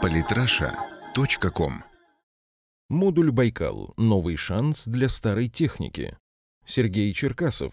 Политраша.ком Модуль «Байкал. Новый шанс для старой техники». Сергей Черкасов,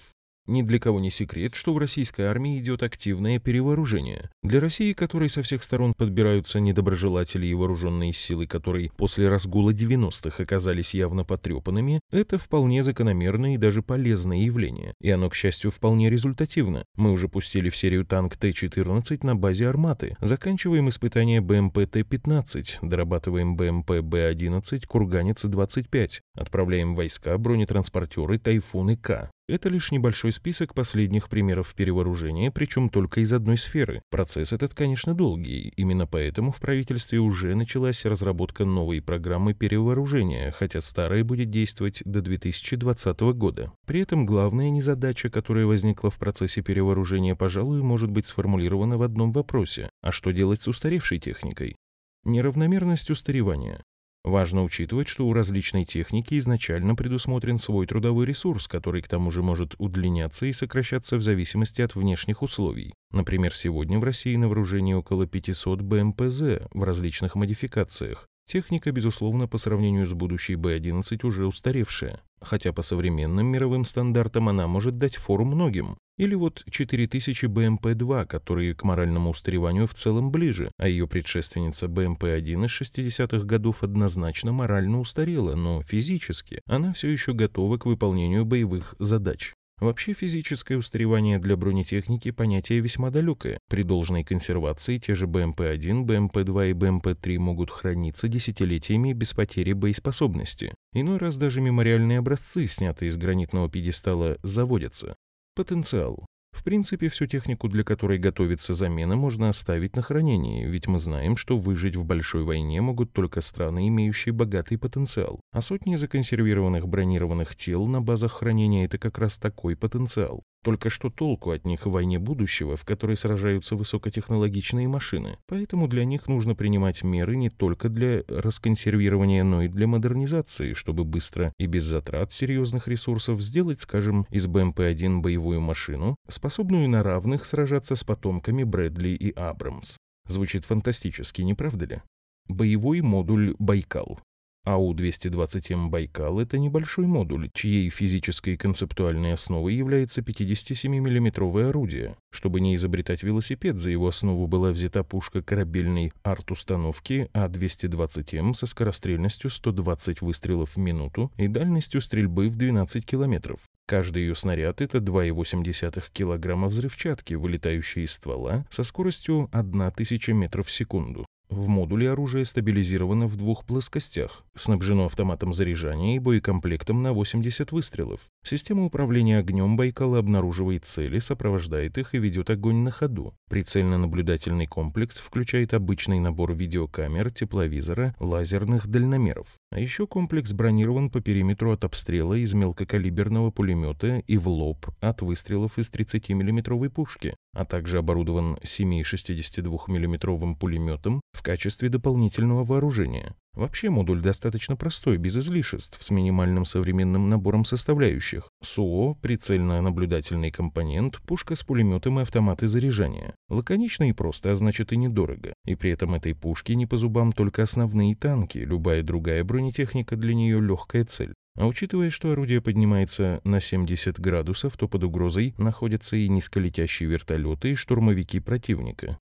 ни для кого не секрет, что в российской армии идет активное перевооружение. Для России, которой со всех сторон подбираются недоброжелатели и вооруженные силы, которые после разгула 90-х оказались явно потрепанными, это вполне закономерное и даже полезное явление. И оно, к счастью, вполне результативно. Мы уже пустили в серию танк Т-14 на базе «Арматы», заканчиваем испытания БМП Т-15, дорабатываем БМП Б-11, Курганец-25, отправляем войска, бронетранспортеры, Тайфуны К. Это лишь небольшой список последних примеров перевооружения, причем только из одной сферы. Процесс этот, конечно, долгий. Именно поэтому в правительстве уже началась разработка новой программы перевооружения, хотя старая будет действовать до 2020 года. При этом главная незадача, которая возникла в процессе перевооружения, пожалуй, может быть сформулирована в одном вопросе. А что делать с устаревшей техникой? Неравномерность устаревания. Важно учитывать, что у различной техники изначально предусмотрен свой трудовой ресурс, который к тому же может удлиняться и сокращаться в зависимости от внешних условий. Например, сегодня в России на вооружении около 500 БМПЗ в различных модификациях. Техника, безусловно, по сравнению с будущей Б-11 уже устаревшая, хотя по современным мировым стандартам она может дать фору многим. Или вот 4000 БМП-2, которые к моральному устареванию в целом ближе, а ее предшественница БМП-1 из 60-х годов однозначно морально устарела, но физически она все еще готова к выполнению боевых задач. Вообще физическое устаревание для бронетехники понятие весьма далекое. При должной консервации те же БМП-1, БМП-2 и БМП-3 могут храниться десятилетиями без потери боеспособности. Иной раз даже мемориальные образцы, снятые из гранитного пьедестала, заводятся. Потенциал. В принципе, всю технику, для которой готовится замена, можно оставить на хранении, ведь мы знаем, что выжить в большой войне могут только страны, имеющие богатый потенциал. А сотни законсервированных бронированных тел на базах хранения – это как раз такой потенциал. Только что толку от них в войне будущего, в которой сражаются высокотехнологичные машины. Поэтому для них нужно принимать меры не только для расконсервирования, но и для модернизации, чтобы быстро и без затрат серьезных ресурсов сделать, скажем, из БМП-1 боевую машину, способную на равных сражаться с потомками Брэдли и Абрамс. Звучит фантастически, не правда ли? Боевой модуль «Байкал». АУ-220М «Байкал» — это небольшой модуль, чьей физической и концептуальной основой является 57 миллиметровое орудие. Чтобы не изобретать велосипед, за его основу была взята пушка корабельной арт-установки А-220М со скорострельностью 120 выстрелов в минуту и дальностью стрельбы в 12 километров. Каждый ее снаряд — это 2,8 килограмма взрывчатки, вылетающей из ствола со скоростью 1000 метров в секунду. В модуле оружие стабилизировано в двух плоскостях, снабжено автоматом заряжания и боекомплектом на 80 выстрелов. Система управления огнем Байкала обнаруживает цели, сопровождает их и ведет огонь на ходу. Прицельно-наблюдательный комплекс включает обычный набор видеокамер, тепловизора, лазерных дальномеров. А еще комплекс бронирован по периметру от обстрела из мелкокалиберного пулемета и в лоб от выстрелов из 30 миллиметровой пушки, а также оборудован 7,62 миллиметровым пулеметом в качестве дополнительного вооружения. Вообще модуль достаточно простой, без излишеств, с минимальным современным набором составляющих. СУО, прицельно-наблюдательный компонент, пушка с пулеметом и автоматы заряжания. Лаконично и просто, а значит и недорого. И при этом этой пушке не по зубам только основные танки, любая другая бронетехника для нее легкая цель. А учитывая, что орудие поднимается на 70 градусов, то под угрозой находятся и низколетящие вертолеты и штурмовики противника.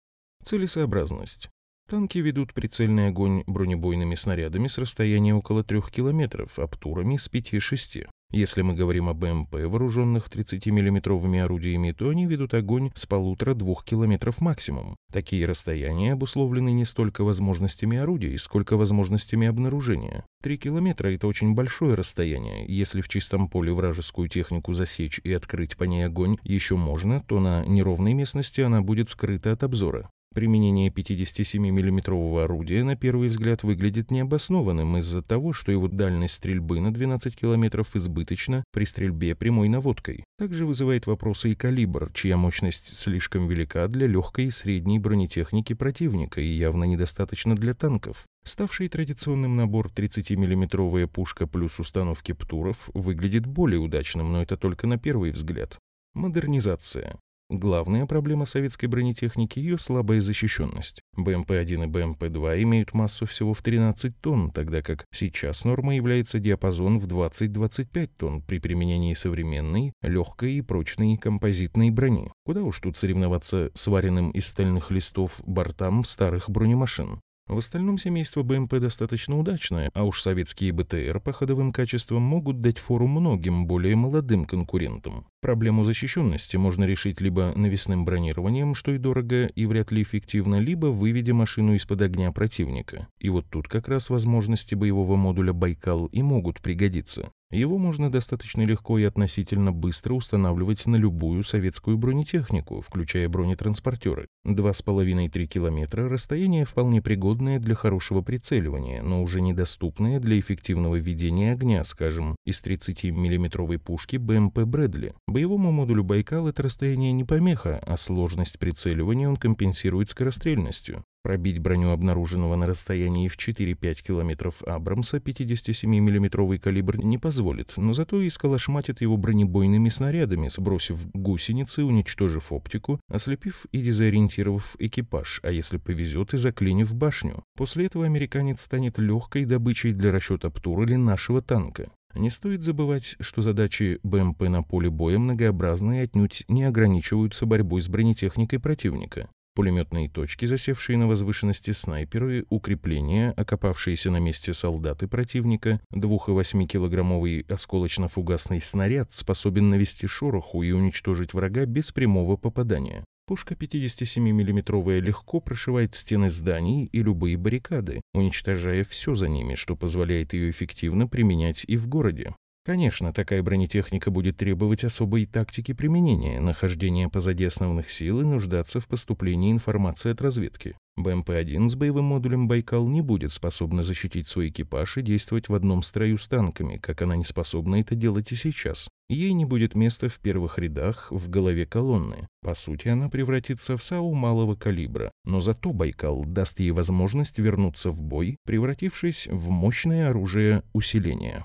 Целесообразность. Танки ведут прицельный огонь бронебойными снарядами с расстояния около 3 километров, обтурами с 5-6. Если мы говорим о БМП, вооруженных 30-миллиметровыми орудиями, то они ведут огонь с полутора-двух километров максимум. Такие расстояния обусловлены не столько возможностями орудий, сколько возможностями обнаружения. Три километра — это очень большое расстояние. Если в чистом поле вражескую технику засечь и открыть по ней огонь еще можно, то на неровной местности она будет скрыта от обзора. Применение 57 миллиметрового орудия на первый взгляд выглядит необоснованным из-за того, что его дальность стрельбы на 12 километров избыточна при стрельбе прямой наводкой. Также вызывает вопросы и калибр, чья мощность слишком велика для легкой и средней бронетехники противника и явно недостаточно для танков. Ставший традиционным набор 30-миллиметровая пушка плюс установки ПТУРов выглядит более удачным, но это только на первый взгляд. Модернизация. Главная проблема советской бронетехники – ее слабая защищенность. БМП-1 и БМП-2 имеют массу всего в 13 тонн, тогда как сейчас норма является диапазон в 20-25 тонн при применении современной, легкой и прочной композитной брони. Куда уж тут соревноваться с вареным из стальных листов бортам старых бронемашин. В остальном семейство БМП достаточно удачное, а уж советские БТР по ходовым качествам могут дать фору многим более молодым конкурентам. Проблему защищенности можно решить либо навесным бронированием, что и дорого и вряд ли эффективно, либо выведя машину из-под огня противника. И вот тут как раз возможности боевого модуля «Байкал» и могут пригодиться. Его можно достаточно легко и относительно быстро устанавливать на любую советскую бронетехнику, включая бронетранспортеры. 2,5-3 километра – расстояние вполне пригодное для хорошего прицеливания, но уже недоступное для эффективного ведения огня, скажем, из 30 миллиметровой пушки БМП «Брэдли». Боевому модулю «Байкал» это расстояние не помеха, а сложность прицеливания он компенсирует скорострельностью. Пробить броню обнаруженного на расстоянии в 4-5 километров Абрамса 57 миллиметровый калибр не позволит, но зато и сколошматит его бронебойными снарядами, сбросив гусеницы, уничтожив оптику, ослепив и дезориентировав экипаж, а если повезет и заклинив башню. После этого американец станет легкой добычей для расчета ПТУР или нашего танка. Не стоит забывать, что задачи БМП на поле боя многообразны и отнюдь не ограничиваются борьбой с бронетехникой противника пулеметные точки, засевшие на возвышенности снайперы, укрепления, окопавшиеся на месте солдаты противника, 2,8-килограммовый осколочно-фугасный снаряд способен навести шороху и уничтожить врага без прямого попадания. Пушка 57 миллиметровая легко прошивает стены зданий и любые баррикады, уничтожая все за ними, что позволяет ее эффективно применять и в городе. Конечно, такая бронетехника будет требовать особой тактики применения, нахождения позади основных сил и нуждаться в поступлении информации от разведки. БМП-1 с боевым модулем «Байкал» не будет способна защитить свой экипаж и действовать в одном строю с танками, как она не способна это делать и сейчас. Ей не будет места в первых рядах в голове колонны. По сути, она превратится в САУ малого калибра. Но зато «Байкал» даст ей возможность вернуться в бой, превратившись в мощное оружие усиления.